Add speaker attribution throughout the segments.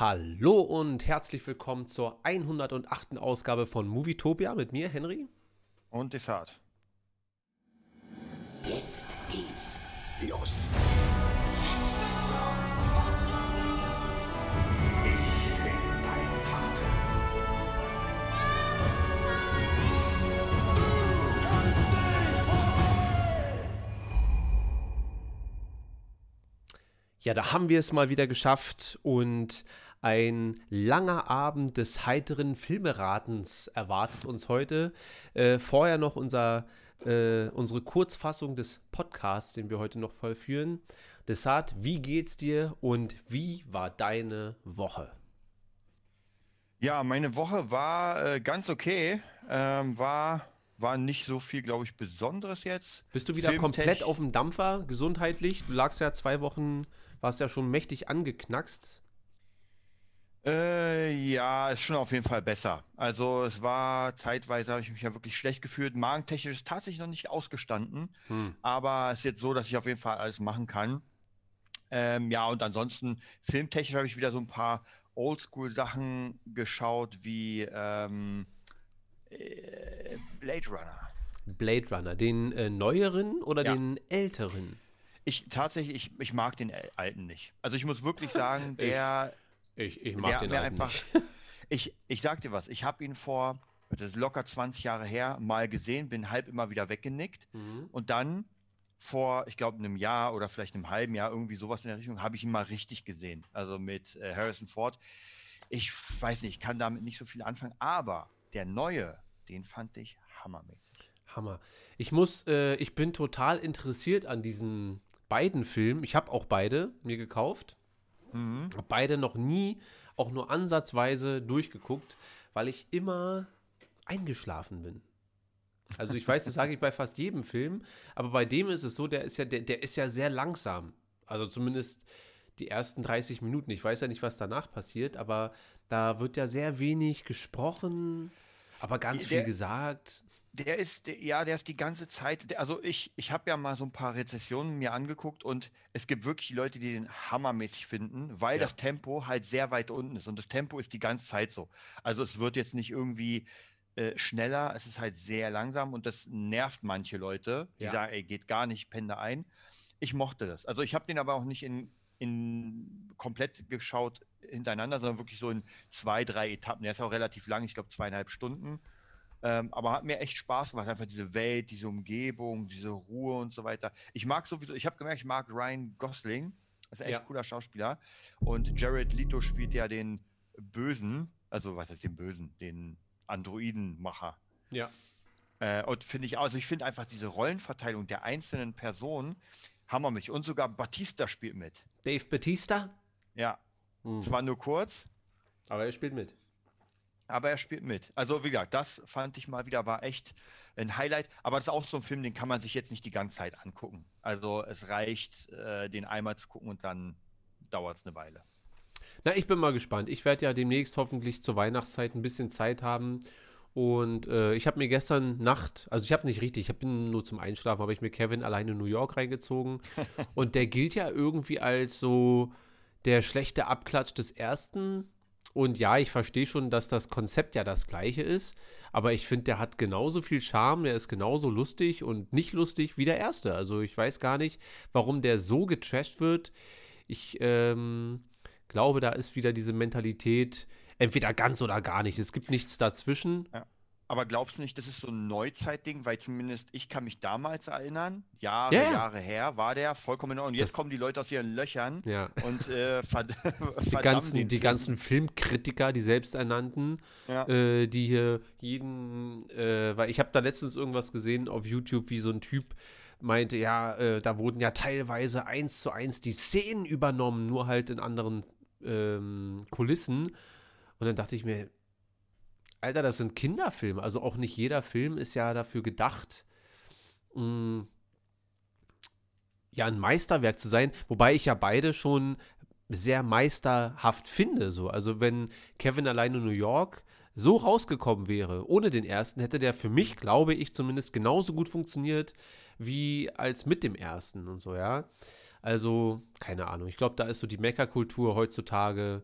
Speaker 1: Hallo und herzlich willkommen zur 108. Ausgabe von Movietopia mit mir, Henry.
Speaker 2: Und Desart.
Speaker 3: Jetzt geht's los. Ich bin dein Vater.
Speaker 1: Ja, da haben wir es mal wieder geschafft und ein langer Abend des heiteren Filmeratens erwartet uns heute. Äh, vorher noch unser, äh, unsere Kurzfassung des Podcasts, den wir heute noch vollführen. Desart, wie geht's dir und wie war deine Woche?
Speaker 2: Ja, meine Woche war äh, ganz okay. Ähm, war, war nicht so viel, glaube ich, Besonderes jetzt.
Speaker 1: Bist du wieder
Speaker 2: Filmtech-
Speaker 1: komplett auf dem Dampfer, gesundheitlich? Du lagst ja zwei Wochen, warst ja schon mächtig angeknackst.
Speaker 2: Äh, ja, ist schon auf jeden Fall besser. Also es war zeitweise, habe ich mich ja wirklich schlecht gefühlt. Magentechnisch ist tatsächlich noch nicht ausgestanden.
Speaker 1: Hm.
Speaker 2: Aber es ist jetzt so, dass ich auf jeden Fall alles machen kann. Ähm, ja, und ansonsten filmtechnisch habe ich wieder so ein paar Oldschool-Sachen geschaut, wie ähm, äh, Blade Runner.
Speaker 1: Blade Runner, den äh, neueren oder
Speaker 2: Ja.
Speaker 1: den älteren?
Speaker 2: Ich tatsächlich, ich, ich mag den Al- alten nicht. Also ich muss wirklich sagen, der,
Speaker 1: Ich, ich mag
Speaker 2: der
Speaker 1: den alten
Speaker 2: einfach.
Speaker 1: nicht.
Speaker 2: Ich, ich sag dir was, ich habe ihn vor, das ist locker 20 Jahre her, mal gesehen, bin halb immer wieder weggenickt.
Speaker 1: Mhm.
Speaker 2: Und dann vor, ich glaube, einem Jahr oder vielleicht einem halben Jahr, irgendwie sowas in der Richtung, habe ich ihn mal richtig gesehen. Also mit äh, Harrison Ford. Ich weiß nicht, ich kann damit nicht so viel anfangen, aber der neue, den fand ich hammermäßig.
Speaker 1: Hammer. Ich muss, äh, ich bin total interessiert an diesen beiden Filmen. Ich habe auch beide mir gekauft.
Speaker 2: Mhm.
Speaker 1: Hab beide noch nie, auch nur ansatzweise durchgeguckt, weil ich immer eingeschlafen bin. Also ich weiß, das sage ich bei fast jedem Film, aber bei dem ist es so, der ist ja, der, der ist ja sehr langsam. Also zumindest die ersten 30 Minuten. Ich weiß ja nicht, was danach passiert, aber da wird ja sehr wenig gesprochen, aber ganz viel
Speaker 2: Der-
Speaker 1: gesagt.
Speaker 2: Der ist, der, ja, der ist die ganze Zeit, der, also ich, ich habe ja mal so ein paar Rezessionen mir angeguckt und es gibt wirklich Leute, die den hammermäßig finden, weil
Speaker 1: Ja.
Speaker 2: das Tempo halt sehr weit unten ist und das Tempo ist die ganze Zeit so. Also es wird jetzt nicht irgendwie äh, schneller, es ist halt sehr langsam und das nervt manche Leute, die
Speaker 1: Ja.
Speaker 2: sagen, ey, geht gar nicht, penne ein. Ich mochte das. Also ich habe den aber auch nicht in, in komplett geschaut hintereinander, sondern wirklich so in zwei, drei Etappen. Der ist auch relativ lang, ich glaube zweieinhalb Stunden. Ähm, aber hat mir echt Spaß gemacht, einfach diese Welt, diese Umgebung, diese Ruhe und so weiter. Ich mag sowieso, ich habe gemerkt, ich mag Ryan Gosling. Das ist ein echt
Speaker 1: Ja.
Speaker 2: cooler Schauspieler. Und Jared Leto spielt ja den Bösen, also was heißt den Bösen, den Androidenmacher.
Speaker 1: Ja.
Speaker 2: Äh, und finde ich, also ich finde einfach diese Rollenverteilung der einzelnen Personen hammermäßig. Und sogar Batista spielt mit.
Speaker 1: Dave Batista?
Speaker 2: Ja,
Speaker 1: Hm.
Speaker 2: zwar nur kurz,
Speaker 1: Aber er spielt mit.
Speaker 2: Aber er spielt mit. Also wie gesagt, das fand ich mal wieder, war echt ein Highlight. Aber das ist auch so ein Film, den kann man sich jetzt nicht die ganze Zeit angucken. Also es reicht, äh, den einmal zu gucken und dann dauert es eine Weile.
Speaker 1: Na, ich bin mal gespannt. Ich werde ja demnächst hoffentlich zur Weihnachtszeit ein bisschen Zeit haben. Und äh, ich habe mir gestern Nacht, also ich habe nicht richtig, ich bin nur zum Einschlafen, habe ich mir Kevin alleine in New York reingezogen. und der gilt ja irgendwie als so der schlechte Abklatsch des ersten. Und ja, ich verstehe schon, dass das Konzept ja das gleiche ist. Aber ich finde, der hat genauso viel Charme, der ist genauso lustig und nicht lustig wie der erste. Also ich weiß gar nicht, warum der so getrashed wird. Ich ähm, glaube, da ist wieder diese Mentalität, entweder ganz oder gar nicht. Es gibt nichts dazwischen.
Speaker 2: Aber glaubst du nicht, das ist so ein Neuzeitding? Weil zumindest ich kann mich damals erinnern, Jahre,
Speaker 1: Ja, ja.
Speaker 2: Jahre her, war der vollkommen in Ordnung. Und jetzt
Speaker 1: Das-
Speaker 2: kommen die Leute aus ihren Löchern
Speaker 1: Ja.
Speaker 2: und äh, verd
Speaker 1: Die ganzen, die ganzen Filmkritiker, die selbsternannten,
Speaker 2: Ja.
Speaker 1: äh, die hier jeden, äh, weil ich habe da letztens irgendwas gesehen auf YouTube, wie so ein Typ meinte, ja, äh, da wurden ja teilweise eins zu eins die Szenen übernommen, nur halt in anderen ähm, Kulissen. Und dann dachte ich mir, Alter, das sind Kinderfilme. Also auch nicht jeder Film ist ja dafür gedacht, mh, ja, ein Meisterwerk zu sein. Wobei ich ja beide schon sehr meisterhaft finde. So. Also wenn Kevin allein in New York so rausgekommen wäre, ohne den ersten, hätte der für mich, glaube ich, zumindest genauso gut funktioniert wie als mit dem ersten und so, ja. Also, keine Ahnung. Ich glaube, da ist so die Meckerkultur heutzutage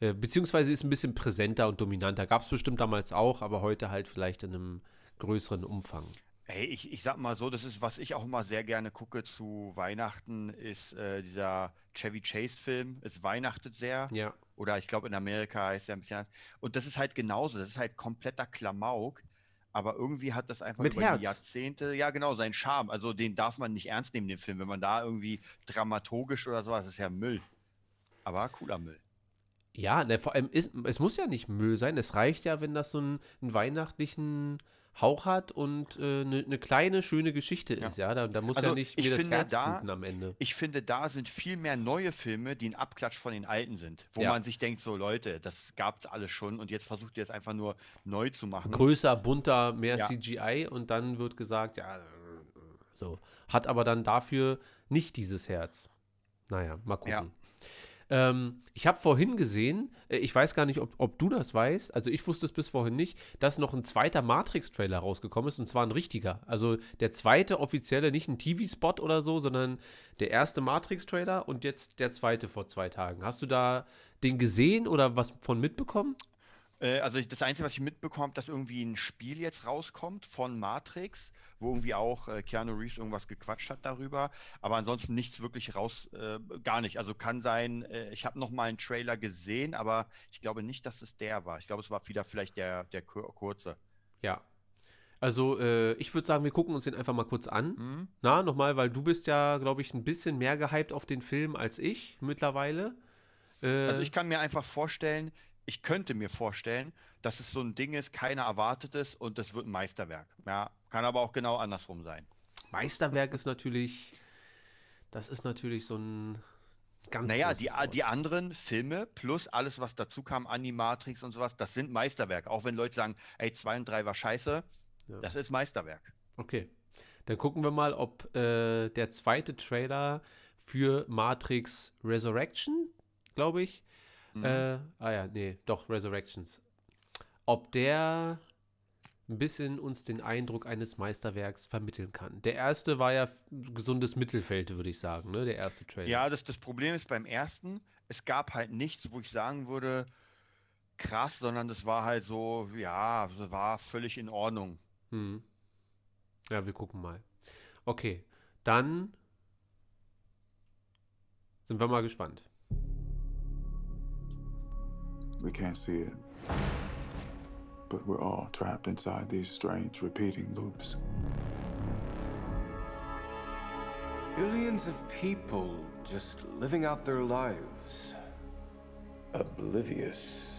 Speaker 1: Äh, beziehungsweise ist ein bisschen präsenter und dominanter. Gab es bestimmt damals auch, aber heute halt vielleicht in einem größeren Umfang.
Speaker 2: Hey, ich, ich sag mal so, das ist, was ich auch immer sehr gerne gucke zu Weihnachten, ist äh, dieser Chevy Chase-Film. Es weihnachtet sehr.
Speaker 1: Ja.
Speaker 2: Oder ich glaube, in Amerika heißt er ein bisschen anders. Und das ist halt genauso. Das ist halt kompletter Klamauk. Aber irgendwie hat das einfach
Speaker 1: Mit
Speaker 2: über
Speaker 1: Herz.
Speaker 2: die Jahrzehnte, ja genau, seinen Charme. Also den darf man nicht ernst nehmen, den Film. Wenn man da irgendwie dramaturgisch oder sowas, ist ja Müll. Aber cooler Müll.
Speaker 1: Ja, ne, vor allem, ist, es muss ja nicht Müll sein. Es reicht ja, wenn das so einen, einen weihnachtlichen Hauch hat und eine ne kleine, schöne Geschichte
Speaker 2: Ja.
Speaker 1: ist. Ja, da, da muss
Speaker 2: Also,
Speaker 1: ja nicht
Speaker 2: ich
Speaker 1: mir das
Speaker 2: finde,
Speaker 1: Herz
Speaker 2: da-
Speaker 1: am Ende.
Speaker 2: Ich finde, da sind viel mehr neue Filme, die ein Abklatsch von den alten sind. Wo
Speaker 1: Ja.
Speaker 2: man sich denkt, so Leute, das gab es alles schon und jetzt versucht ihr es einfach nur neu zu machen.
Speaker 1: Größer, bunter, mehr
Speaker 2: Ja.
Speaker 1: CGI und dann wird gesagt, ja, so. Hat aber dann dafür nicht dieses Herz. Naja, mal gucken.
Speaker 2: Ja.
Speaker 1: Ähm, ich habe vorhin gesehen, äh, ich weiß gar nicht, ob, ob du das weißt, also ich wusste es bis vorhin nicht, dass noch ein zweiter Matrix-Trailer rausgekommen ist und zwar ein richtiger. Also der zweite offizielle, nicht ein TV-Spot oder so, sondern der erste Matrix-Trailer und jetzt der zweite vor zwei Tagen. Hast du da den gesehen oder was von mitbekommen?
Speaker 2: Äh, also das Einzige, was ich mitbekomme, dass irgendwie ein Spiel jetzt rauskommt von Matrix, wo irgendwie auch äh, Keanu Reeves irgendwas gequatscht hat darüber, aber ansonsten nichts wirklich raus, äh, gar nicht. Also kann sein, äh, ich habe noch mal einen Trailer gesehen, aber ich glaube nicht, dass es der war. Ich glaube, es war wieder vielleicht der, der kur kurze.
Speaker 1: Ja. Also, äh, ich würde sagen, wir gucken uns den einfach mal kurz an.
Speaker 2: Hm?
Speaker 1: Na, nochmal, weil du bist ja, glaube ich, ein bisschen mehr gehypt auf den Film als ich mittlerweile. Äh,
Speaker 2: Also ich kann mir einfach vorstellen, ich könnte mir vorstellen, dass es so ein Ding ist, keiner erwartet es und es wird ein Meisterwerk. Ja, kann aber auch genau andersrum sein.
Speaker 1: Meisterwerk ist natürlich, das ist natürlich so ein ganz
Speaker 2: Naja, die,
Speaker 1: Wort.
Speaker 2: die anderen Filme plus alles, was dazu kam, Animatrix und sowas, das sind Meisterwerke. Auch wenn Leute sagen, ey, 2 und 3 war scheiße,
Speaker 1: Ja.
Speaker 2: das ist Meisterwerk.
Speaker 1: Okay. Dann gucken wir mal, ob äh, der zweite Trailer für Matrix Resurrection, glaube ich,
Speaker 2: Mhm.
Speaker 1: Äh, ah ja, nee, doch, Resurrections. Ob der ein bisschen uns den Eindruck eines Meisterwerks vermitteln kann. Der erste war ja gesundes Mittelfeld, würde ich sagen, ne? Der erste Trailer.
Speaker 2: Ja, das, das Problem ist beim ersten, es gab halt nichts, wo ich sagen würde, krass, sondern das war halt so, ja, war völlig in Ordnung.
Speaker 1: Hm. Ja, wir gucken mal. Okay, dann sind wir mal gespannt.
Speaker 4: We can't see it. But we're all trapped inside these strange repeating loops.
Speaker 5: Billions of people just living out their lives. Oblivious.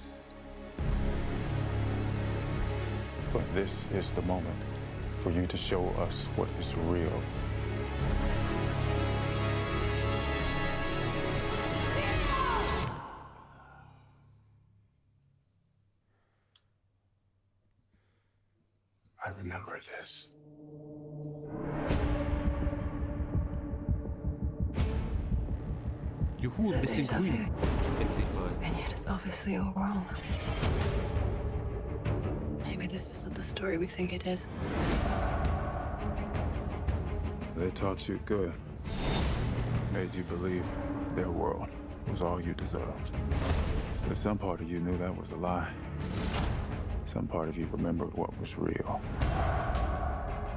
Speaker 4: But this is the moment for you to show us what is real. This.
Speaker 1: Juhu, ein bisschen grün. Endlich mal.
Speaker 6: And yet it's obviously all wrong. Maybe this isn't the story we think it is.
Speaker 4: They taught you good. Made you believe their world was all you deserved. But some part of you knew that was a lie. Some part of you remembered what was real.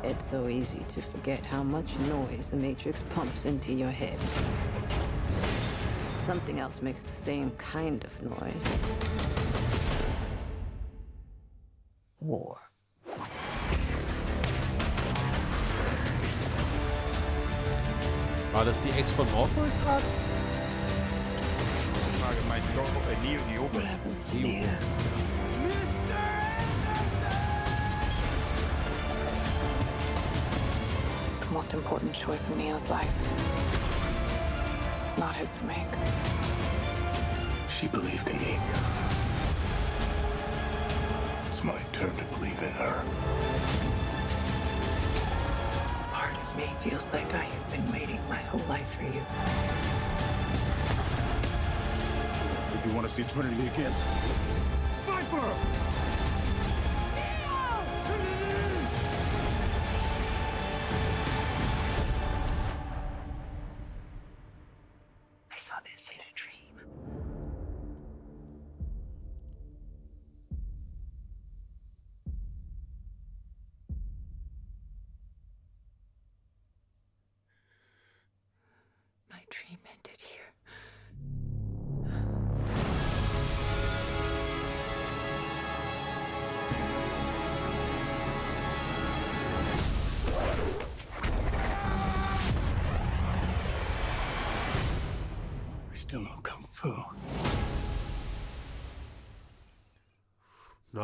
Speaker 7: It's so easy to forget how much noise the Matrix pumps into your head. Something else makes the same kind of noise. War.
Speaker 1: War das die Ex von Morpheus gerade?
Speaker 2: Frage, meinst du, äh, Neo, Neo,
Speaker 6: What happens to
Speaker 1: Neo.
Speaker 6: Most important choice in Neo's life. It's not his to make.
Speaker 5: She believed in me. It's my turn to believe in her.
Speaker 6: Part of me feels like I have been waiting my whole life for you.
Speaker 4: If you want to see Trinity again,
Speaker 6: I saw this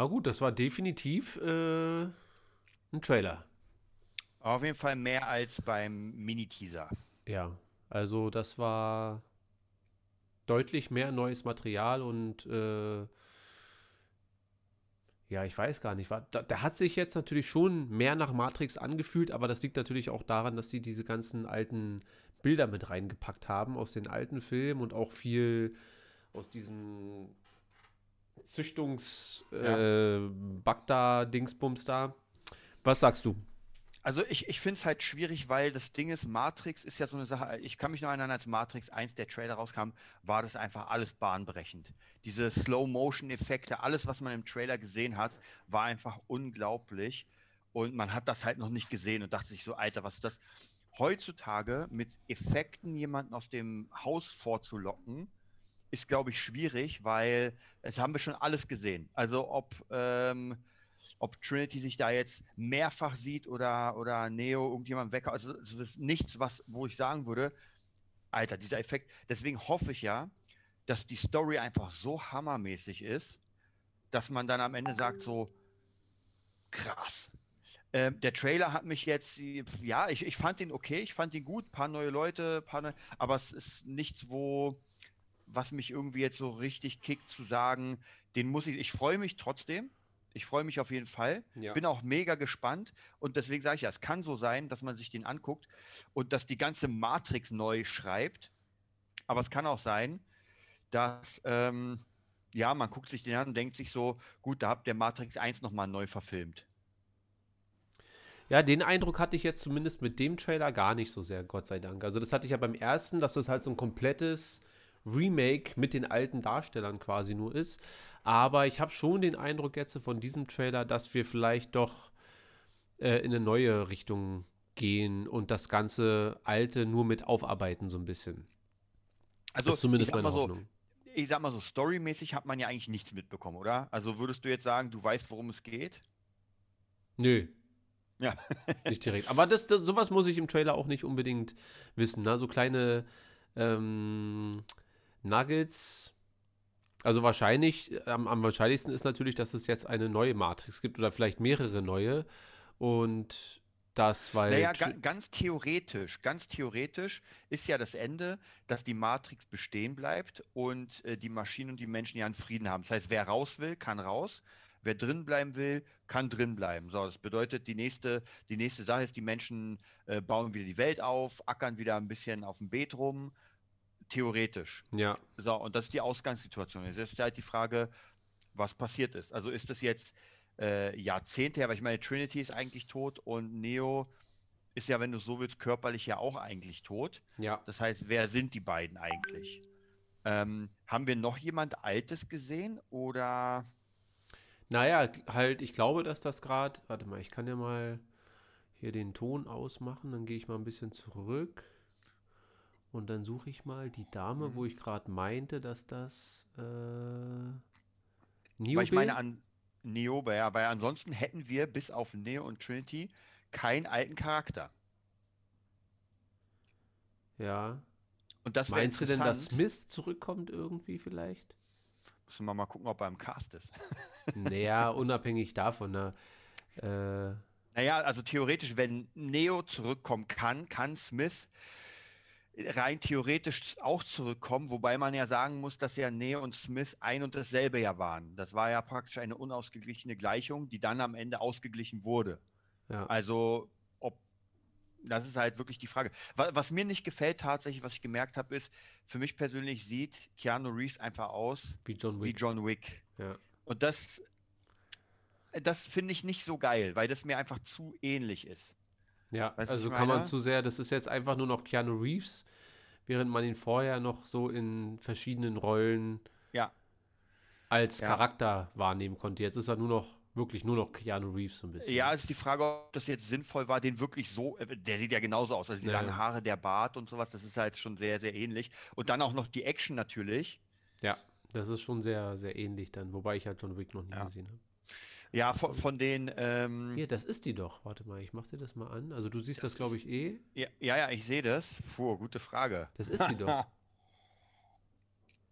Speaker 1: Gut, das war definitiv äh, ein Trailer.
Speaker 2: Auf jeden Fall mehr als beim Mini-Teaser.
Speaker 1: Ja, also das war deutlich mehr neues Material und äh, ja, ich weiß gar nicht. War, da, der hat sich jetzt natürlich schon mehr nach Matrix angefühlt, aber das liegt natürlich auch daran, dass die diese ganzen alten Bilder mit reingepackt haben aus den alten Filmen und auch viel aus diesem Züchtungs
Speaker 2: Ja.
Speaker 1: äh, Bagda-Dingsbums da. Was sagst du?
Speaker 2: Also ich, ich finde es halt schwierig, weil das Ding ist, Matrix ist ja so eine Sache, ich kann mich noch erinnern, als Matrix 1 der Trailer rauskam, war das einfach alles bahnbrechend. Diese Slow-Motion-Effekte, alles, was man im Trailer gesehen hat, war einfach unglaublich. Und man hat das halt noch nicht gesehen und dachte sich so, Alter, was ist das? Heutzutage mit Effekten jemanden aus dem Haus vorzulocken, ist, glaube ich, schwierig, weil es haben wir schon alles gesehen. Also ob, ähm, ob Trinity sich da jetzt mehrfach sieht oder, oder Neo irgendjemand weg. Also es ist nichts, was, wo ich sagen würde, Alter, dieser Effekt. Deswegen hoffe ich ja, dass die Story einfach so hammermäßig ist, dass man dann am Ende sagt so, krass. Ähm, der Trailer hat mich jetzt, ja, ich, ich fand ihn okay, ich fand ihn gut, paar neue Leute, paar neue, aber es ist nichts, wo, was mich irgendwie jetzt so richtig kickt, zu sagen, den muss ich, ich freue mich trotzdem, ich freue mich auf jeden Fall,
Speaker 1: Ja.
Speaker 2: bin auch mega gespannt und deswegen sage ich ja, es kann so sein, dass man sich den anguckt und dass die ganze Matrix neu schreibt, aber es kann auch sein, dass, ähm, ja, man guckt sich den an und denkt sich so, gut, da habt ihr Matrix 1 nochmal neu verfilmt.
Speaker 1: Ja, den Eindruck hatte ich jetzt zumindest mit dem Trailer gar nicht so sehr, Gott sei Dank. Also das hatte ich ja beim ersten, dass das halt so ein komplettes Remake mit den alten Darstellern quasi nur ist. Aber ich habe schon den Eindruck jetzt von diesem Trailer, dass wir vielleicht doch äh, in eine neue Richtung gehen und das ganze Alte nur mit aufarbeiten so ein bisschen.
Speaker 2: Also,
Speaker 1: das ist zumindest meine
Speaker 2: mal so,
Speaker 1: Hoffnung.
Speaker 2: ich sag mal so, storymäßig hat man ja eigentlich nichts mitbekommen, oder? Also würdest du jetzt sagen, du weißt, worum es geht?
Speaker 1: Nö,
Speaker 2: Ja.
Speaker 1: nicht direkt. Aber das, das, sowas muss ich im Trailer auch nicht unbedingt wissen. Ne? So kleine ähm, Nuggets. Also wahrscheinlich, am, am wahrscheinlichsten ist natürlich, dass es jetzt eine neue Matrix gibt oder vielleicht mehrere neue. Und das, weil.
Speaker 2: Naja, ga, ganz theoretisch, ganz theoretisch ist ja das Ende, dass die Matrix bestehen bleibt und äh, die Maschinen und die Menschen ja einen Frieden haben. Das heißt, wer raus will, kann raus. Wer drin bleiben will, kann drin bleiben. So, das bedeutet, die nächste, die nächste Sache ist, die Menschen äh, bauen wieder die Welt auf, ackern wieder ein bisschen auf dem Beet rum. Theoretisch.
Speaker 1: ja,
Speaker 2: So, und das ist die Ausgangssituation. Jetzt ist halt die Frage, was passiert ist. Also ist das jetzt äh, Jahrzehnte her, aber ich meine, Trinity ist eigentlich tot und Neo ist ja, wenn du so willst, körperlich ja auch eigentlich tot.
Speaker 1: ja.
Speaker 2: Das heißt, wer sind die beiden eigentlich? Ähm, haben wir noch jemand Altes gesehen oder
Speaker 1: Naja, halt, ich glaube, dass das gerade. Warte mal, ich kann ja mal hier den Ton ausmachen. Dann gehe ich mal ein bisschen zurück. Und dann suche ich mal die Dame, wo ich gerade meinte, dass das. Äh, Niobe?
Speaker 2: weil ich meine an Neo, ja, weil ansonsten hätten wir bis auf Neo und Trinity keinen alten Charakter.
Speaker 1: Ja.
Speaker 2: Und das
Speaker 1: Meinst du denn, dass. Smith zurückkommt irgendwie vielleicht?
Speaker 2: Müssen wir mal gucken, ob er im Cast ist.
Speaker 1: naja, unabhängig davon, ne? Äh,
Speaker 2: Naja, also theoretisch, wenn Neo zurückkommen kann, kann Smith rein theoretisch auch zurückkommen, wobei man ja sagen muss, dass ja Neo und Smith ein und dasselbe ja waren. Das war ja praktisch eine unausgeglichene Gleichung, die dann am Ende ausgeglichen wurde.
Speaker 1: ja.
Speaker 2: Also, ob das ist halt wirklich die Frage. Was, was mir nicht gefällt tatsächlich, was ich gemerkt habe, ist, für mich persönlich sieht Keanu Reeves einfach aus
Speaker 1: Wie John
Speaker 2: wie
Speaker 1: Wick.
Speaker 2: John Wick.
Speaker 1: Ja.
Speaker 2: Und das, das finde ich nicht so geil, weil das mir einfach zu ähnlich ist.
Speaker 1: Ja,
Speaker 2: Weißt
Speaker 1: also kann man zu sehr, das ist jetzt einfach nur noch Keanu Reeves, während man ihn vorher noch so in verschiedenen Rollen
Speaker 2: Ja.
Speaker 1: als
Speaker 2: Ja.
Speaker 1: Charakter wahrnehmen konnte. Jetzt ist er nur noch, wirklich nur noch Keanu Reeves so ein bisschen.
Speaker 2: Ja, ist die Frage, ob das jetzt sinnvoll war, den wirklich so, äh, der sieht ja genauso aus, also die
Speaker 1: Ja,
Speaker 2: langen. Haare, der Bart und sowas, das ist halt schon sehr, sehr ähnlich. Und dann auch noch die Action natürlich.
Speaker 1: Ja, das ist schon sehr, sehr ähnlich dann, wobei ich halt John Wick noch nie
Speaker 2: Ja.
Speaker 1: gesehen habe.
Speaker 2: Ja, von, von den, ähm,
Speaker 1: Hier, das ist die doch. Warte mal, ich mach dir das mal an. Also du siehst das, glaube ich, eh.
Speaker 2: ja, ja, ja, ich sehe das. Puh, gute Frage.
Speaker 1: Das ist sie doch.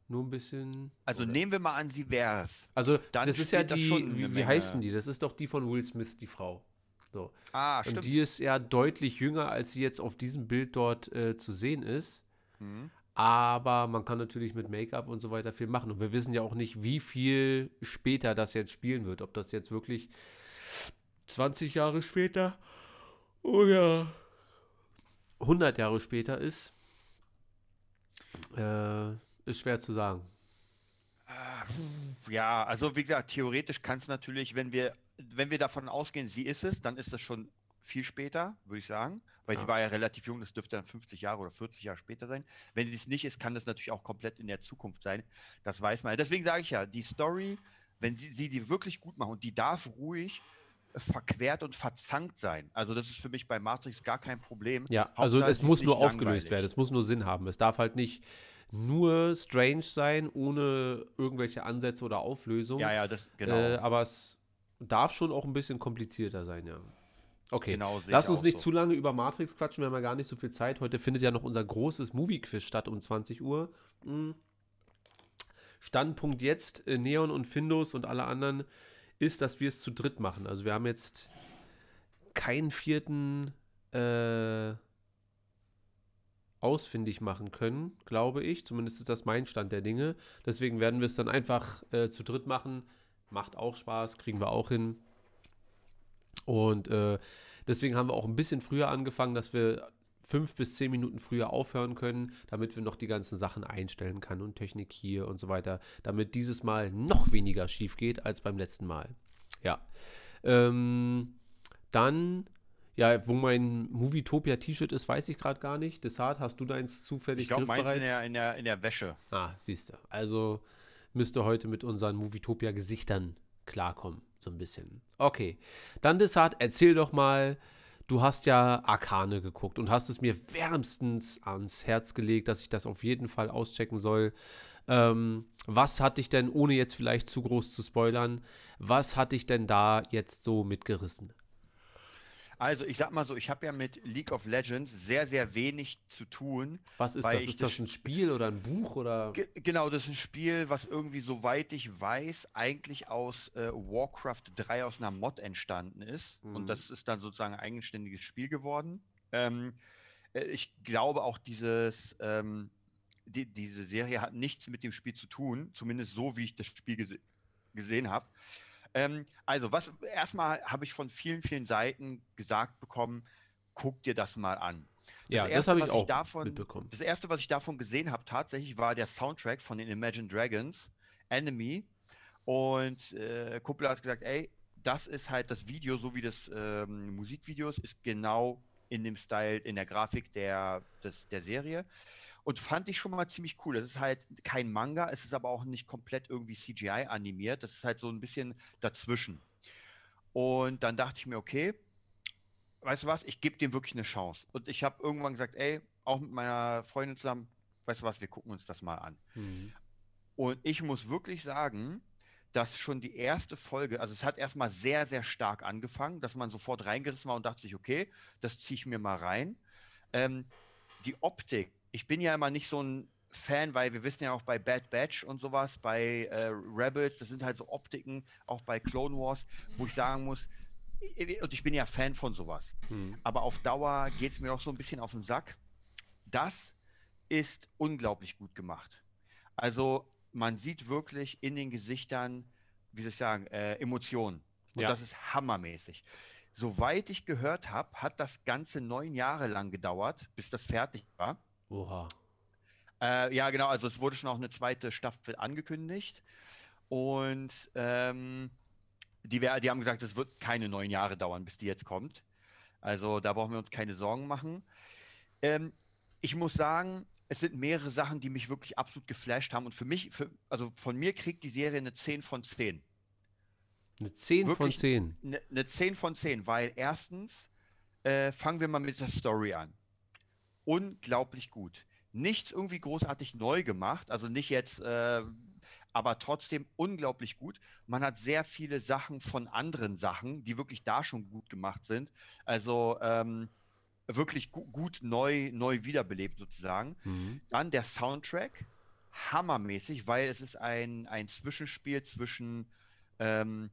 Speaker 1: nur ein bisschen.
Speaker 2: Also
Speaker 1: oder-
Speaker 2: nehmen wir mal an, sie wäre es.
Speaker 1: Also,
Speaker 2: dann
Speaker 1: das ist ja
Speaker 2: das
Speaker 1: die, wie, wie denn die? Das ist doch die von Will Smith, die Frau. So.
Speaker 2: Ah,
Speaker 1: Und
Speaker 2: stimmt.
Speaker 1: die ist ja deutlich jünger, als sie jetzt auf diesem Bild dort äh, zu sehen ist.
Speaker 2: Mhm.
Speaker 1: Aber man kann natürlich mit Make-up und so weiter viel machen. Und wir wissen ja auch nicht, wie viel später das jetzt spielen wird. Ob das jetzt wirklich 20 Jahre später oder 100 Jahre später ist. Äh, ist schwer zu sagen.
Speaker 2: Ja, also wie gesagt, theoretisch kann es natürlich, wenn wir, wenn wir davon ausgehen, sie ist es, dann ist das schon viel später, würde ich sagen. Weil sie
Speaker 1: Ja.
Speaker 2: war ja relativ jung, das dürfte dann 50 Jahre oder 40 Jahre später sein. Wenn sie es nicht ist, kann das natürlich auch komplett in der Zukunft sein. Das weiß man. Deswegen sage ich ja, die Story, wenn sie, sie die wirklich gut machen und die darf ruhig verquert und verzankt sein. Also das ist für mich bei Matrix gar kein Problem.
Speaker 1: Ja, also
Speaker 2: Hauptsache,
Speaker 1: es
Speaker 2: sie
Speaker 1: muss nur aufgelöst
Speaker 2: langweilig.
Speaker 1: werden. Es muss nur Sinn haben. Es darf halt nicht nur strange sein, ohne irgendwelche Ansätze oder Auflösungen.
Speaker 2: Ja, ja, das genau.
Speaker 1: Äh, aber es darf schon auch ein bisschen komplizierter sein, ja. Okay,
Speaker 2: Genau,
Speaker 1: lass uns nicht
Speaker 2: so.
Speaker 1: zu lange über Matrix quatschen, wir haben ja gar nicht so viel Zeit. Heute findet ja noch unser großes Movie-Quiz statt um 20 Uhr. Mhm. Standpunkt jetzt, äh, Neon und Findus und alle anderen, ist, dass wir es zu dritt machen. Also wir haben jetzt keinen vierten äh, ausfindig machen können, glaube ich. Zumindest ist das mein Stand der Dinge. Deswegen werden wir es dann einfach äh, zu dritt machen. Macht auch Spaß, kriegen wir auch hin. Und äh, deswegen haben wir auch ein bisschen früher angefangen, dass wir fünf bis zehn Minuten früher aufhören können, damit wir noch die ganzen Sachen einstellen können und Technik hier und so weiter, damit dieses Mal noch weniger schief geht als beim letzten Mal. Ja. Ähm, dann, ja, wo mein Movietopia T-Shirt ist, weiß ich gerade gar nicht. Desart, hast du deins zufällig
Speaker 2: ich glaube, meins in der, in, der, in der Wäsche.
Speaker 1: Ah, siehst du. Also müsst ihr heute mit unseren Movietopia-Gesichtern klarkommen. So ein bisschen. Okay. Dann, Desart, erzähl doch mal. Du hast ja Arkane geguckt und hast es mir wärmstens ans Herz gelegt, dass ich das auf jeden Fall auschecken soll. Ähm, was hat dich denn, ohne jetzt vielleicht zu groß zu spoilern, was hat dich denn da jetzt so mitgerissen?
Speaker 2: Also ich sag mal so, ich habe ja mit League of Legends sehr, sehr wenig zu tun.
Speaker 1: Was ist das? Ist
Speaker 2: das
Speaker 1: ein Spiel oder ein Buch oder?
Speaker 2: Ge genau, das ist ein Spiel, was irgendwie, soweit ich weiß, eigentlich aus äh, Warcraft 3 aus einer Mod entstanden ist.
Speaker 1: Mhm.
Speaker 2: Und das ist dann sozusagen ein eigenständiges Spiel geworden. Ähm, äh, ich glaube auch, dieses, ähm, die, diese Serie hat nichts mit dem Spiel zu tun, zumindest so, wie ich das Spiel gese gesehen habe. Ähm, also, was erstmal habe ich von vielen, vielen Seiten gesagt bekommen, guck dir das mal an.
Speaker 1: ja, das
Speaker 2: Erste,
Speaker 1: habe ich
Speaker 2: was
Speaker 1: auch
Speaker 2: davon,
Speaker 1: mitbekommen.
Speaker 2: Das erste, was ich davon gesehen habe, tatsächlich war der Soundtrack von den Imagine Dragons, Enemy. Und äh, Kuppel hat gesagt, ey, das ist halt das Video, so wie das ähm, Musikvideo ist, ist genau in dem Style, in der Grafik der, des, der Serie. Und fand ich schon mal ziemlich cool. Es ist halt kein Manga, es ist aber auch nicht komplett irgendwie CGI animiert. Das ist halt so ein bisschen dazwischen. Und dann dachte ich mir, okay, weißt du was, ich gebe dem wirklich eine Chance. Und ich habe irgendwann gesagt, ey, auch mit meiner Freundin zusammen, weißt du was, wir gucken uns das mal an.
Speaker 1: Mhm.
Speaker 2: Und ich muss wirklich sagen, dass schon die erste Folge, also es hat erstmal sehr, sehr stark angefangen, dass man sofort reingerissen war und dachte sich, okay, das ziehe ich mir mal rein. Ähm, die Optik, ich bin ja immer nicht so ein Fan, weil wir wissen ja auch bei Bad Batch und sowas, bei äh, Rebels, das sind halt so Optiken, auch bei Clone Wars, wo ich sagen muss, und ich bin ja Fan von sowas.
Speaker 1: Mhm.
Speaker 2: Aber auf Dauer geht es mir auch so ein bisschen auf den Sack. Das ist unglaublich gut gemacht. Also man sieht wirklich in den Gesichtern, wie soll ich sagen, äh, Emotionen. Und
Speaker 1: Ja.
Speaker 2: das ist hammermäßig. Soweit ich gehört habe, hat das Ganze neun Jahre lang gedauert, bis das fertig war.
Speaker 1: Oha.
Speaker 2: Äh, ja, genau, also es wurde schon auch eine zweite Staffel angekündigt. Und ähm, die, wär- die haben gesagt, es wird keine neun Jahre dauern, bis die jetzt kommt. Also da brauchen wir uns keine Sorgen machen. Ähm, ich muss sagen, es sind mehrere Sachen, die mich wirklich absolut geflasht haben. Und für mich, für, also von mir kriegt die Serie eine 10 von 10.
Speaker 1: Eine 10 von
Speaker 2: Wirklich?
Speaker 1: 10.
Speaker 2: Eine eine 10 von 10, weil erstens äh, fangen wir mal mit der Story an. Unglaublich gut. Nichts irgendwie großartig neu gemacht, also nicht jetzt, äh, aber trotzdem unglaublich gut. Man hat sehr viele Sachen von anderen Sachen, die wirklich da schon gut gemacht sind. Also ähm, wirklich gu gut neu, neu wiederbelebt sozusagen.
Speaker 1: Mhm.
Speaker 2: Dann der Soundtrack. hammermäßig, weil es ist ein, ein Zwischenspiel zwischen, ähm,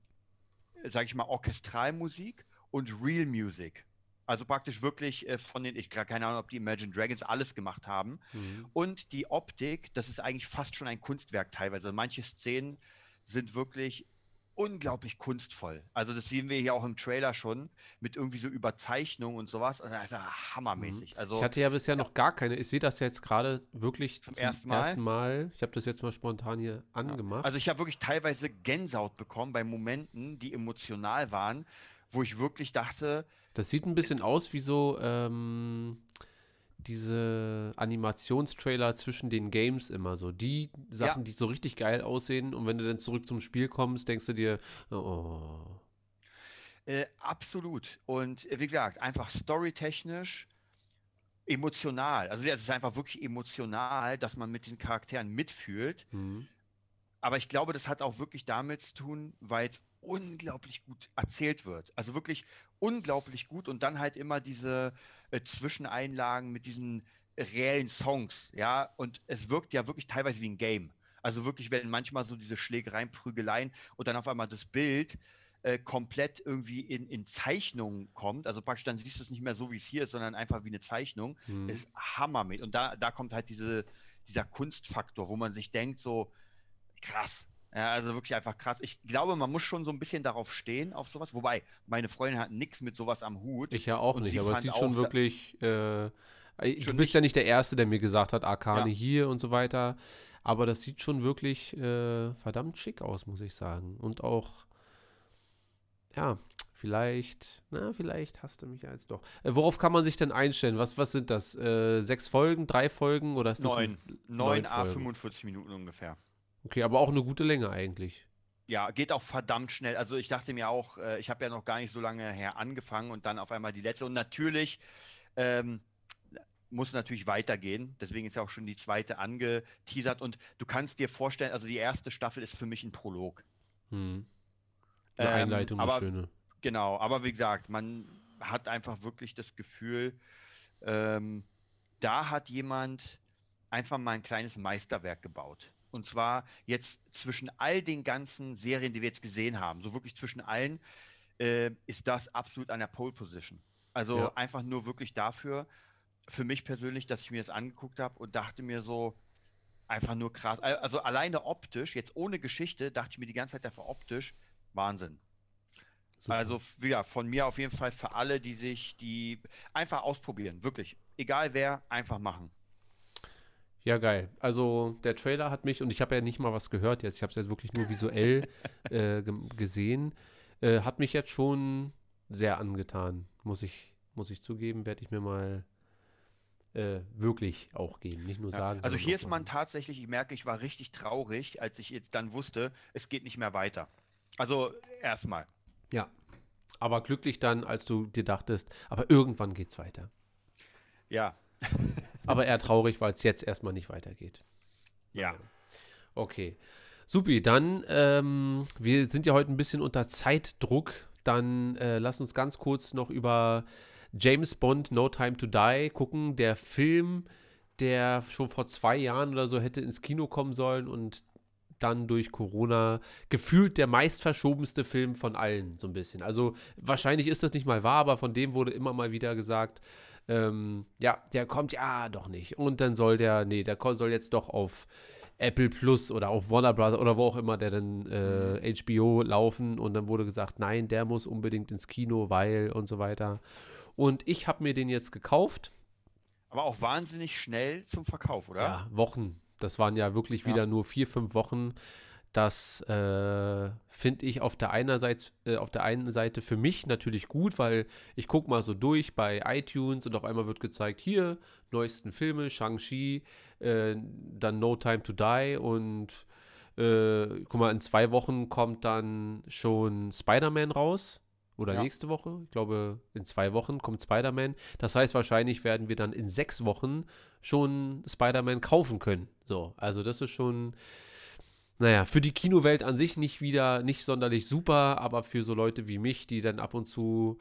Speaker 2: sag ich mal, Orchestralmusik und Real Music. Also praktisch wirklich äh, von den, ich keine Ahnung, ob die Imagine Dragons alles gemacht haben.
Speaker 1: Mhm.
Speaker 2: Und die Optik, das ist eigentlich fast schon ein Kunstwerk teilweise. Manche Szenen sind wirklich unglaublich kunstvoll. Also das sehen wir hier auch im Trailer schon mit irgendwie so Überzeichnungen und sowas. Und das ist ja hammermäßig. Also
Speaker 1: ich hatte ja bisher noch gar keine. Ich sehe das jetzt gerade wirklich
Speaker 2: Zum ersten Mal?
Speaker 1: Mal. Ich habe das jetzt mal spontan hier angemacht.
Speaker 2: Also ich habe wirklich teilweise Gänsehaut bekommen bei Momenten, die emotional waren, wo ich wirklich dachte,
Speaker 1: das sieht ein bisschen aus wie so ähm, diese Animationstrailer zwischen den Games immer so. Die Sachen,
Speaker 2: Ja.
Speaker 1: die so richtig geil aussehen und wenn du dann zurück zum Spiel kommst, denkst du dir, oh.
Speaker 2: Äh, absolut. Und äh, wie gesagt, einfach storytechnisch emotional. Also es ist einfach wirklich emotional, dass man mit den Charakteren mitfühlt.
Speaker 1: Hm.
Speaker 2: Aber ich glaube, das hat auch wirklich damit zu tun, weil es unglaublich gut erzählt wird. Also wirklich unglaublich gut und dann halt immer diese äh, Zwischeneinlagen mit diesen reellen Songs, ja. Und es wirkt ja wirklich teilweise wie ein Game. Also wirklich, wenn manchmal so diese Schlägereien, Prügeleien und dann auf einmal das Bild äh, komplett irgendwie in, in Zeichnung kommt. Also praktisch dann siehst du es nicht mehr so, wie es hier ist, sondern einfach wie eine Zeichnung.
Speaker 1: Hm.
Speaker 2: ist Hammer mit. Und da, da kommt halt diese, dieser Kunstfaktor, wo man sich denkt, so krass. Ja, also wirklich einfach krass. Ich glaube, man muss schon so ein bisschen darauf stehen, auf sowas. Wobei, meine Freundin hat nichts mit sowas am Hut.
Speaker 1: Ich ja auch nicht, aber es sieht schon wirklich. Äh, äh, du
Speaker 2: Schon
Speaker 1: bist
Speaker 2: nicht-
Speaker 1: ja nicht der Erste, der mir gesagt hat, Arkane
Speaker 2: Ja.
Speaker 1: hier und so weiter. Aber das sieht schon wirklich äh, verdammt schick aus, muss ich sagen. Und auch, ja, vielleicht, na, vielleicht hast du mich ja jetzt doch. Äh, worauf kann man sich denn einstellen? Was, was sind das? Äh, sechs Folgen, drei Folgen oder ist das
Speaker 2: Neun.
Speaker 1: ein-
Speaker 2: Neun
Speaker 1: neun
Speaker 2: A
Speaker 1: Folgen.
Speaker 2: 45 Minuten ungefähr.
Speaker 1: Okay, aber auch eine gute Länge eigentlich.
Speaker 2: Ja, geht auch verdammt schnell. Also ich dachte mir auch, äh, ich habe ja noch gar nicht so lange her angefangen und dann auf einmal die letzte. Und natürlich ähm, muss natürlich weitergehen. Deswegen ist ja auch schon die zweite angeteasert. Und du kannst dir vorstellen, also die erste Staffel ist für mich ein Prolog.
Speaker 1: Hm. Eine
Speaker 2: Ähm,
Speaker 1: Einleitung,
Speaker 2: aber-
Speaker 1: schöne.
Speaker 2: Genau, aber wie gesagt, man hat einfach wirklich das Gefühl, ähm, da hat jemand einfach mal ein kleines Meisterwerk gebaut. Und zwar jetzt zwischen all den ganzen Serien, die wir jetzt gesehen haben, so wirklich zwischen allen, äh, ist das absolut an der Pole Position. Also
Speaker 1: Ja.
Speaker 2: einfach nur wirklich dafür, für mich persönlich, dass ich mir das angeguckt habe und dachte mir so, einfach nur krass. Al- Also alleine optisch, jetzt ohne Geschichte, dachte ich mir die ganze Zeit dafür optisch, Wahnsinn.
Speaker 1: Super.
Speaker 2: Also ja, von mir auf jeden Fall für alle, die sich die einfach ausprobieren, wirklich. Egal wer, einfach machen.
Speaker 1: Ja, geil. Also der Trailer hat mich, und ich habe ja nicht mal was gehört jetzt, ich habe es jetzt wirklich nur visuell äh, gesehen, äh, hat mich jetzt schon sehr angetan, muss ich, muss ich zugeben, werde ich mir mal äh, wirklich auch geben, nicht nur
Speaker 2: Ja.
Speaker 1: sagen.
Speaker 2: Also hier ist man tatsächlich, ich merke, ich war richtig traurig, als ich jetzt dann wusste, es geht nicht mehr weiter. Also erstmal.
Speaker 1: Ja. Aber glücklich dann, als du dir dachtest, aber irgendwann geht's weiter.
Speaker 2: Ja,
Speaker 1: Aber eher traurig, weil es jetzt erstmal nicht weitergeht.
Speaker 2: ja.
Speaker 1: Okay. Supi, dann, ähm, wir sind ja heute ein bisschen unter Zeitdruck. Dann äh, lass uns ganz kurz noch über James Bond No Time to Die gucken. Der Film, der schon vor zwei Jahren oder so hätte ins Kino kommen sollen und dann durch Corona gefühlt der meistverschobenste Film von allen, so ein bisschen. Also wahrscheinlich ist das nicht mal wahr, aber von dem wurde immer mal wieder gesagt, ähm, ja, der kommt ja doch nicht. Und dann soll der, nee, der soll jetzt doch auf Apple Plus oder auf Warner Brothers oder wo auch immer der dann äh, HBO laufen. Und dann wurde gesagt, nein, der muss unbedingt ins Kino, weil und so weiter. Und ich habe mir den jetzt gekauft.
Speaker 2: Aber auch wahnsinnig schnell zum Verkauf, oder?
Speaker 1: Ja, Wochen. Das waren ja wirklich wieder
Speaker 2: Ja.
Speaker 1: nur vier, fünf Wochen. Das äh, finde ich auf der, einerseits, äh, auf der einen Seite für mich natürlich gut, weil ich gucke mal so durch bei iTunes und auf einmal wird gezeigt, hier, neuesten Filme, Shang-Chi, äh, dann No Time to Die und äh, guck mal, in zwei Wochen kommt dann schon Spider-Man raus. Oder
Speaker 2: Ja.
Speaker 1: nächste Woche. Ich glaube, in zwei Wochen kommt Spider-Man. Das heißt, wahrscheinlich werden wir dann in sechs Wochen schon Spider-Man kaufen können. So, also das ist schon, naja, für die Kinowelt an sich nicht wieder, nicht sonderlich super, aber für so Leute wie mich, die dann ab und zu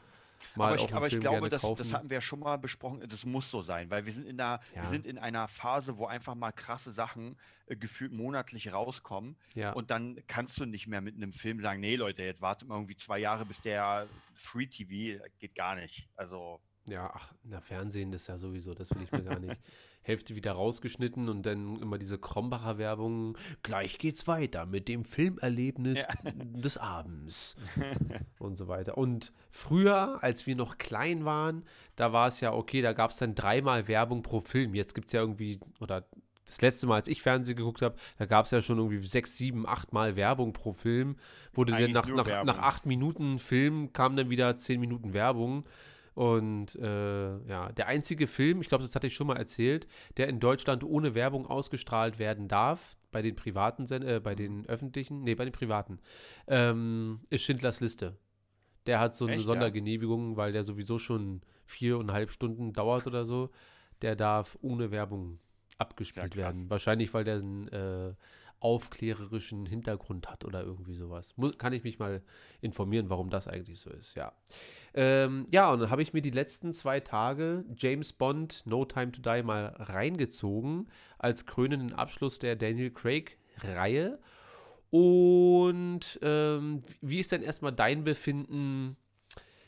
Speaker 1: mal
Speaker 2: aber
Speaker 1: auch
Speaker 2: ich,
Speaker 1: einen
Speaker 2: aber ich
Speaker 1: Film
Speaker 2: glaube,
Speaker 1: gerne
Speaker 2: das,
Speaker 1: kaufen.
Speaker 2: das hatten wir ja schon mal besprochen, das muss so sein, weil wir sind in einer,
Speaker 1: Ja.
Speaker 2: wir sind in einer Phase, wo einfach mal krasse Sachen äh, gefühlt monatlich rauskommen.
Speaker 1: ja.
Speaker 2: Und dann kannst du nicht mehr mit einem Film sagen, nee Leute, jetzt wartet mal irgendwie zwei Jahre, bis der Free TV geht gar nicht. Also
Speaker 1: Ja, ach, na, Fernsehen, das ist ja sowieso, das will ich mir gar nicht. Hälfte wieder rausgeschnitten und dann immer diese Krombacher Werbung. Gleich geht's weiter mit dem Filmerlebnis des Abends und so weiter. Und früher, als wir noch klein waren, da war es ja okay, da gab es dann dreimal Werbung pro Film. Jetzt gibt es ja irgendwie, oder das letzte Mal, als ich Fernsehen geguckt habe, da gab es ja schon irgendwie sechs, sieben, acht Mal Werbung pro Film. Wurde dann nach, nach, nach acht Minuten Film kam dann wieder zehn Minuten Werbung. Und äh, ja, der einzige Film, ich glaube, das hatte ich schon mal erzählt, der in Deutschland ohne Werbung ausgestrahlt werden darf, bei den privaten, Sen äh, bei den öffentlichen, nee, bei den privaten, ähm, ist Schindlers Liste. Der hat so eine
Speaker 2: Echt, ja?
Speaker 1: Sondergenehmigung, weil der sowieso schon viereinhalb Stunden dauert oder so. Der darf ohne Werbung abgespielt
Speaker 2: krass.
Speaker 1: werden. Wahrscheinlich, weil der einen äh, aufklärerischen Hintergrund hat oder irgendwie sowas. Mu kann ich mich mal informieren, warum das eigentlich so ist, ja. Ähm, ja, und dann habe ich mir die letzten zwei Tage James Bond No Time to Die mal reingezogen, als krönenden Abschluss der Daniel Craig-Reihe. Und ähm, wie ist denn erstmal dein Befinden,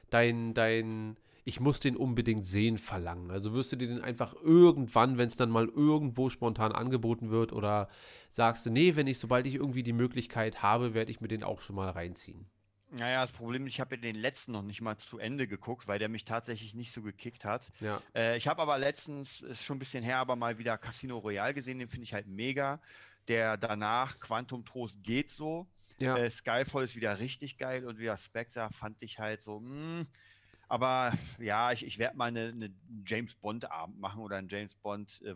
Speaker 1: dein, dein, ich muss den unbedingt sehen, verlangen? Also wirst du dir den einfach irgendwann, wenn es dann mal irgendwo spontan angeboten wird, oder sagst du, nee, wenn ich, sobald ich irgendwie die Möglichkeit habe, werde ich mir den auch schon mal reinziehen?
Speaker 2: Naja, das Problem ist, ich habe den letzten noch nicht mal zu Ende geguckt, weil der mich tatsächlich nicht so gekickt hat.
Speaker 1: Ja.
Speaker 2: Äh, ich habe aber letztens, ist schon ein bisschen her, aber mal wieder Casino Royale gesehen, den finde ich halt mega. Der danach, Quantum Trost geht so.
Speaker 1: Ja.
Speaker 2: Äh, Skyfall ist wieder richtig geil und wieder Spectre fand ich halt so, mh. Aber ja, ich, ich werde mal eine, eine James Bond Abend machen oder ein James Bond äh,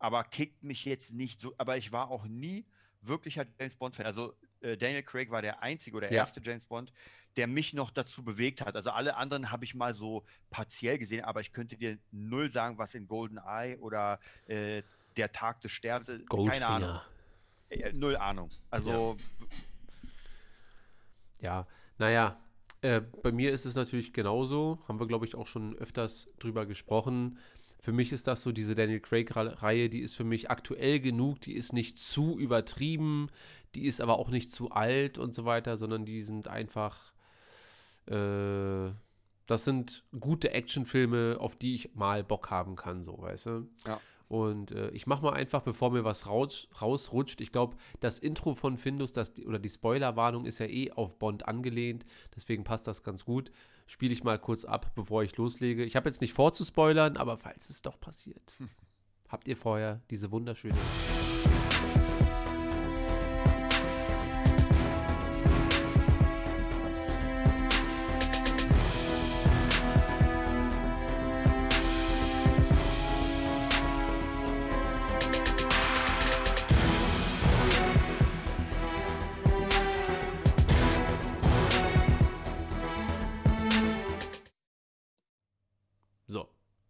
Speaker 2: aber kickt mich jetzt nicht so. Aber ich war auch nie wirklicher James Bond-Fan. Also äh, Daniel Craig war der einzige oder
Speaker 1: Ja.
Speaker 2: erste James Bond, der mich noch dazu bewegt hat. Also alle anderen habe ich mal so partiell gesehen, aber ich könnte dir null sagen, was in Golden Eye oder äh, der Tag des Sterbens, äh, keine Ahnung.
Speaker 1: Goldfinger.
Speaker 2: Äh, null Ahnung. Also
Speaker 1: Ja, naja, äh, bei mir ist es natürlich genauso. Haben wir, glaube ich, auch schon öfters drüber gesprochen. Für mich ist das so, diese Daniel Craig-Reihe, die ist für mich aktuell genug, die ist nicht zu übertrieben, die ist aber auch nicht zu alt und so weiter, sondern die sind einfach, äh, das sind gute Actionfilme, auf die ich mal Bock haben kann, so, weißt du?
Speaker 2: Ja.
Speaker 1: Und äh, ich mache mal einfach, bevor mir was raus, rausrutscht. Ich glaube, das Intro von Findus, das, oder die Spoilerwarnung ist ja eh auf Bond angelehnt. Deswegen passt das ganz gut. Spiele ich mal kurz ab, bevor ich loslege. Ich habe jetzt nicht vor zu spoilern, aber falls es doch passiert, habt ihr vorher diese wunderschöne.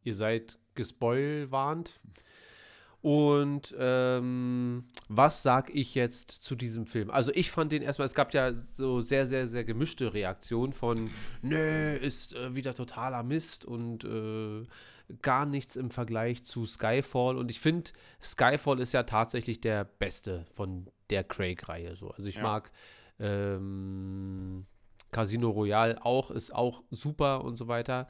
Speaker 1: Ihr seid gespoilwarnt. Und ähm, was sag ich jetzt zu diesem Film? Also ich fand den erstmal, es gab ja so sehr, sehr, sehr gemischte Reaktionen von, nö, ist äh, wieder totaler Mist und äh, gar nichts im Vergleich zu Skyfall. Und ich finde, Skyfall ist ja tatsächlich der beste von der Craig-Reihe. So. Also ich
Speaker 2: Ja.
Speaker 1: mag ähm, Casino Royale auch, ist auch super und so weiter.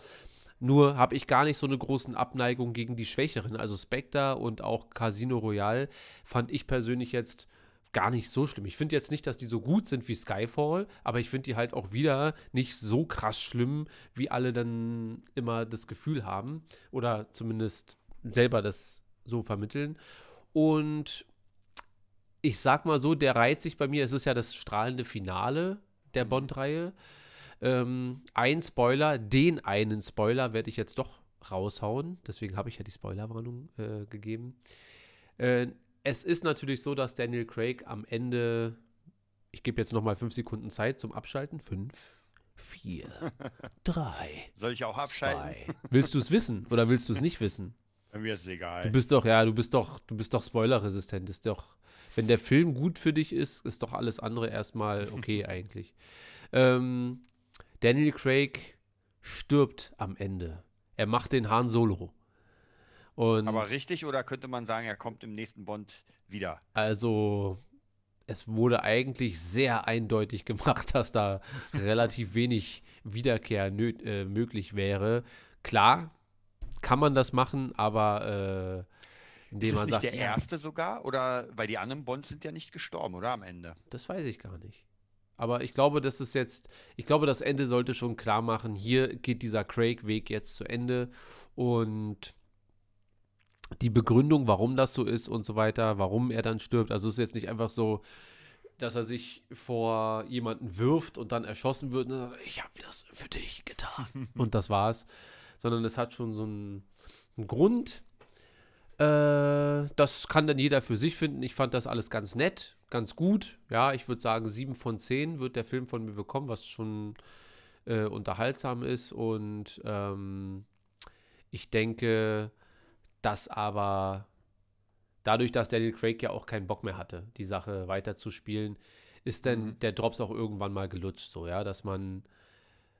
Speaker 1: Nur habe ich gar nicht so eine großen Abneigung gegen die Schwächeren. Also Spectre und auch Casino Royale fand ich persönlich jetzt gar nicht so schlimm. Ich finde jetzt nicht, dass die so gut sind wie Skyfall, aber ich finde die halt auch wieder nicht so krass schlimm, wie alle dann immer das Gefühl haben oder zumindest selber das so vermitteln. Und ich sag mal so, der reiht sich bei mir, es ist ja das strahlende Finale der Bond-Reihe. Ähm, ein Spoiler, den einen Spoiler werde ich jetzt doch raushauen. Deswegen habe ich ja die Spoilerwarnung äh, gegeben. Äh, es ist natürlich so, dass Daniel Craig am Ende, ich gebe jetzt noch mal fünf Sekunden Zeit zum Abschalten. Fünf, vier, drei,
Speaker 2: soll ich auch abschalten?
Speaker 1: zwei. Willst du es wissen oder willst du es nicht wissen?
Speaker 2: Mir ist es egal.
Speaker 1: Du bist doch, ja, du bist doch, du bist doch spoilerresistent. Ist doch, wenn der Film gut für dich ist, ist doch alles andere erstmal okay eigentlich. Ähm, Daniel Craig stirbt am Ende. Er macht den Han Solo. Und
Speaker 2: Aber richtig oder könnte man sagen, er kommt im nächsten Bond wieder?
Speaker 1: also es wurde eigentlich sehr eindeutig gemacht, dass da relativ wenig Wiederkehr äh, möglich wäre. Klar, kann man das machen, aber äh, indem
Speaker 2: Ist
Speaker 1: man
Speaker 2: nicht
Speaker 1: sagt,
Speaker 2: der
Speaker 1: ja,
Speaker 2: erste sogar? Oder weil die anderen Bonds sind ja nicht gestorben, oder am Ende?
Speaker 1: Das weiß ich gar nicht. Aber ich glaube, das ist jetzt, ich glaube, das Ende sollte schon klar machen, hier geht dieser Craig-Weg jetzt zu Ende und die Begründung, warum das so ist und so weiter, warum er dann stirbt. Also es ist jetzt nicht einfach so, dass er sich vor jemanden wirft und dann erschossen wird und sagt, ich habe das für dich getan. und das war's. Sondern es hat schon so einen, einen Grund. Äh, das kann dann jeder für sich finden. Ich fand das alles ganz nett, ganz gut. Ja, ich würde sagen, sieben von zehn wird der Film von mir bekommen, was schon äh, unterhaltsam ist. Und ähm, ich denke, dass aber dadurch, dass Daniel Craig ja auch keinen Bock mehr hatte, die Sache weiterzuspielen, ist dann
Speaker 2: Mhm.
Speaker 1: der Drops auch irgendwann mal gelutscht, so, ja, dass man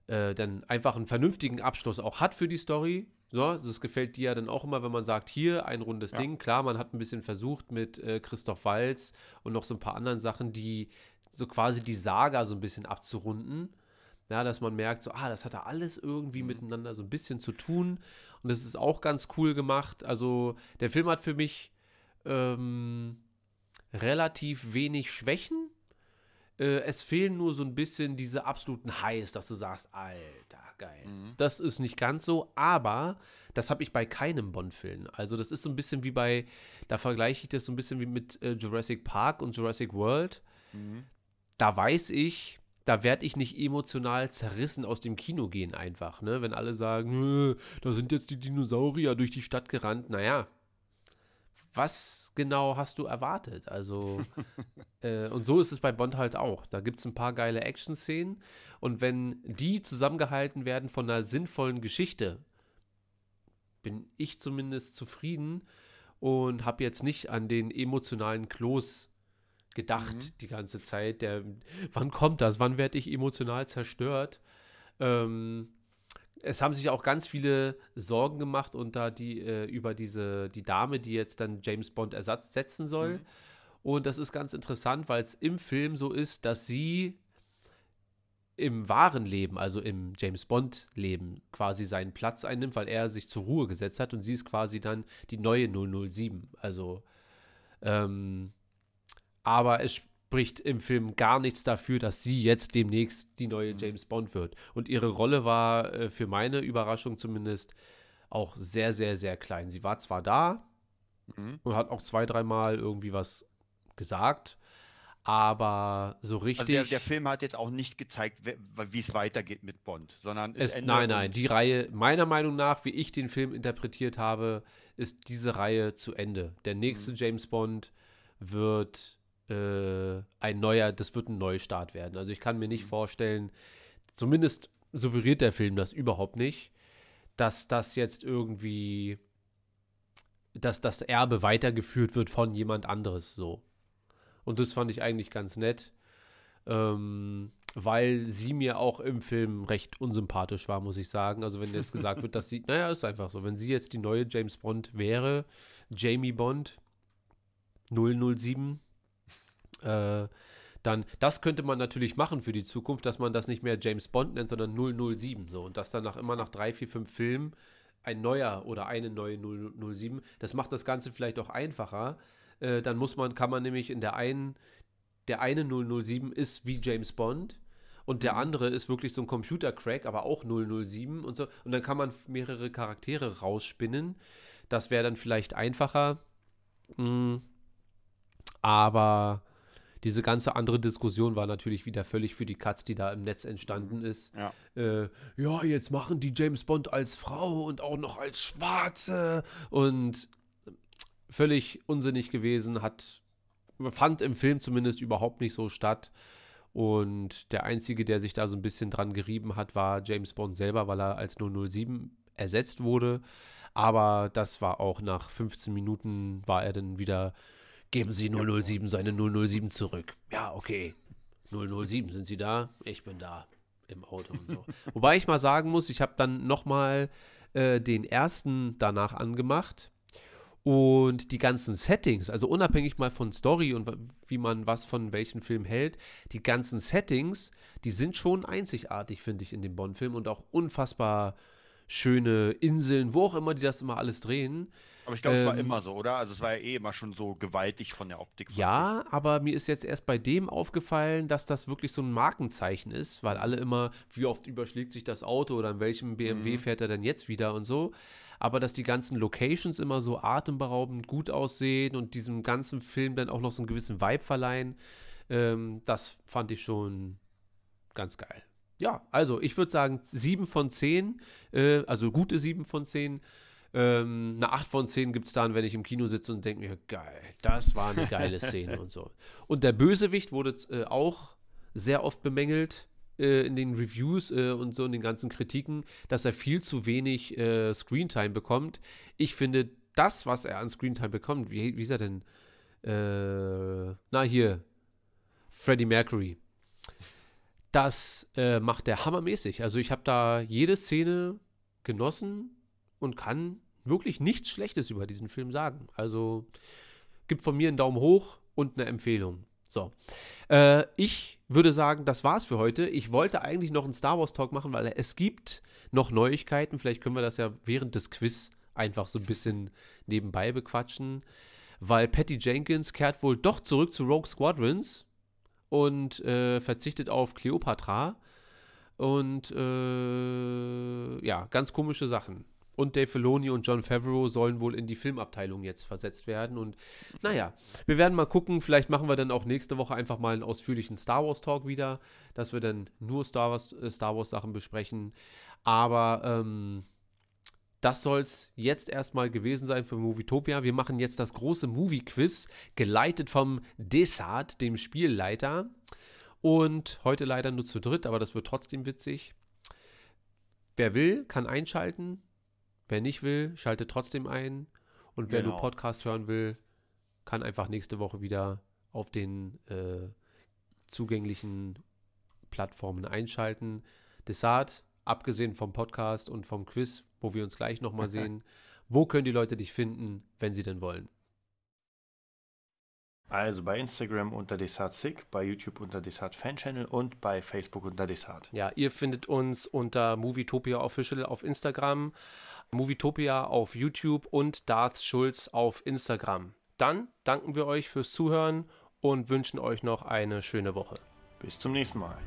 Speaker 1: äh, dann einfach einen vernünftigen Abschluss auch hat für die Story. So, das gefällt dir ja dann auch immer, wenn man sagt, hier ein rundes
Speaker 2: Ja.
Speaker 1: Ding. Klar, man hat ein bisschen versucht mit äh, Christoph Walz und noch so ein paar anderen Sachen, die so quasi die Saga so ein bisschen abzurunden. Ja, dass man merkt, so, ah, das hat da alles irgendwie miteinander so ein bisschen zu tun. Und das ist auch ganz cool gemacht. Also, der Film hat für mich ähm, relativ wenig Schwächen. Äh, es fehlen nur so ein bisschen diese absoluten Highs, dass du sagst, Alter, geil. Das ist nicht ganz so, aber das habe ich bei keinem Bond-Film. Also, das ist so ein bisschen wie bei, da vergleiche ich das so ein bisschen wie mit äh, Jurassic Park und Jurassic World. Da weiß ich, da werde ich nicht emotional zerrissen aus dem Kino gehen einfach, ne? Wenn alle sagen, "Nö, da sind jetzt die Dinosaurier durch die Stadt gerannt. Naja, was genau hast du erwartet? Also, äh, und so ist es bei Bond halt auch. Da gibt es ein paar geile Action-Szenen und wenn die zusammengehalten werden von einer sinnvollen Geschichte, bin ich zumindest zufrieden und habe jetzt nicht an den emotionalen Kloß gedacht die ganze Zeit. Der, wann kommt das? Wann werde ich emotional zerstört? Ähm, es haben sich auch ganz viele Sorgen gemacht da die äh, über diese die Dame, die jetzt dann James Bond Ersatz setzen soll. Und das ist ganz interessant, weil es im Film so ist, dass sie im wahren Leben, also im James Bond Leben, quasi seinen Platz einnimmt, weil er sich zur Ruhe gesetzt hat und sie ist quasi dann die neue 007. Also ähm, aber es spricht im Film gar nichts dafür, dass sie jetzt demnächst die neue James Bond wird. Und ihre Rolle war äh, für meine Überraschung zumindest auch sehr, sehr, sehr klein. Sie war zwar da
Speaker 2: Mhm.
Speaker 1: und hat auch zwei, dreimal irgendwie was gesagt, aber so
Speaker 2: Also
Speaker 1: richtig.
Speaker 2: der, der Film hat jetzt auch nicht gezeigt, wie es weitergeht mit Bond, sondern
Speaker 1: es,
Speaker 2: Ende
Speaker 1: nein, nein, die Reihe, meiner Meinung nach, wie ich den Film interpretiert habe, ist diese Reihe zu Ende. Der
Speaker 2: Mhm.
Speaker 1: nächste James Bond wird äh, ein neuer, das wird ein Neustart werden. Also ich kann mir
Speaker 2: Mhm.
Speaker 1: nicht vorstellen, zumindest suggeriert der Film das überhaupt nicht, dass das jetzt irgendwie, dass das Erbe weitergeführt wird von jemand anderes so. Und das fand ich eigentlich ganz nett. Ähm, weil sie mir auch im Film recht unsympathisch war, muss ich sagen. Also wenn jetzt gesagt wird, dass sie, naja, ist einfach so, wenn sie jetzt die neue James Bond wäre, Jamie Bond 007, äh, dann, das könnte man natürlich machen für die Zukunft, dass man das nicht mehr James Bond nennt, sondern 007, so. Und dass dann nach, immer nach drei, vier, fünf Filmen ein neuer oder eine neue 007, das macht das Ganze vielleicht auch einfacher. Äh, dann muss man, kann man nämlich in der einen, der eine 007 ist wie James Bond und der andere ist wirklich so ein Computer-Crack, aber auch 007 und so. Und dann kann man mehrere Charaktere rausspinnen. Das wäre dann vielleicht einfacher. Mm, aber diese ganze andere Diskussion war natürlich wieder völlig für die Katz, die da im Netz entstanden ist.
Speaker 2: Ja.
Speaker 1: Äh, ja, jetzt machen die James Bond als Frau und auch noch als Schwarze und völlig unsinnig gewesen, hat fand im Film zumindest überhaupt nicht so statt. Und der Einzige, der sich da so ein bisschen dran gerieben hat, war James Bond selber, weil er als 007 ersetzt wurde. Aber das war auch nach 15 Minuten, war er dann wieder, geben Sie 007 seine 007 zurück. Ja, okay. 007, sind Sie da? Ich bin da. im Auto und so. Wobei ich mal sagen muss, ich habe dann noch mal äh, den ersten danach angemacht und die ganzen Settings, also unabhängig mal von Story und wie man was von welchem Film hält, die ganzen Settings, die sind schon einzigartig, finde ich, in dem Bond-Film und auch unfassbar schöne Inseln, wo auch immer die das immer alles drehen.
Speaker 2: Aber ich glaube, es war
Speaker 1: Ähm,
Speaker 2: immer so, oder? Also es war ja eh immer schon so gewaltig von der Optik.
Speaker 1: Ja, aber mir ist jetzt erst bei dem aufgefallen, dass das wirklich so ein Markenzeichen ist, weil alle immer, wie oft überschlägt sich das Auto oder in welchem BMW fährt er denn jetzt wieder und so. Aber dass die ganzen Locations immer so atemberaubend gut aussehen und diesem ganzen Film dann auch noch so einen gewissen Vibe verleihen, ähm, das fand ich schon ganz geil. Ja, also ich würde sagen 7 von 10, äh, also gute 7 von 10. Ähm, eine 8 von 10 gibt es dann, wenn ich im Kino sitze und denke mir, geil, das war eine geile Szene und so. Und der Bösewicht wurde äh, auch sehr oft bemängelt äh, in den Reviews äh, und so in den ganzen Kritiken, dass er viel zu wenig äh, Screentime bekommt. Ich finde, das, was er an Screentime bekommt, wie, wie ist er denn? Äh, na, hier, Freddie Mercury. Das äh, macht er hammermäßig. Also ich habe da jede Szene genossen und kann wirklich nichts Schlechtes über diesen Film sagen. Also gibt von mir einen Daumen hoch und eine Empfehlung. So. Äh, ich würde sagen, das war's für heute. Ich wollte eigentlich noch einen Star Wars Talk machen, weil es gibt noch Neuigkeiten. Vielleicht können wir das ja während des Quiz einfach so ein bisschen nebenbei bequatschen. Weil Patty Jenkins kehrt wohl doch zurück zu Rogue Squadrons und äh, verzichtet auf Cleopatra. Und äh, ja, ganz komische Sachen. Und Dave Filoni und John Favreau sollen wohl in die Filmabteilung jetzt versetzt werden. Und naja, wir werden mal gucken. Vielleicht machen wir dann auch nächste Woche einfach mal einen ausführlichen Star Wars Talk wieder, dass wir dann nur Star Wars, äh, Star Wars Sachen besprechen. Aber ähm, das soll es jetzt erstmal gewesen sein für Movietopia. Wir machen jetzt das große Movie-Quiz, geleitet vom Desart, dem Spielleiter. Und heute leider nur zu dritt, aber das wird trotzdem witzig. Wer will, kann einschalten. Wer nicht will, schaltet trotzdem ein. Und wer
Speaker 2: Genau.
Speaker 1: nur Podcast hören will, kann einfach nächste Woche wieder auf den äh, zugänglichen Plattformen einschalten. Desart, abgesehen vom Podcast und vom Quiz, wo wir uns gleich nochmal sehen, wo können die Leute dich finden, wenn sie denn wollen?
Speaker 8: Also bei Instagram unter DesartSick, bei YouTube unter Desart Fan Channel und bei Facebook unter Desart.
Speaker 1: Ja, ihr findet uns unter Movietopia Official auf Instagram, Movietopia auf YouTube und Darth Schulz auf Instagram. Dann danken wir euch fürs Zuhören und wünschen euch noch eine schöne Woche.
Speaker 8: Bis zum nächsten Mal.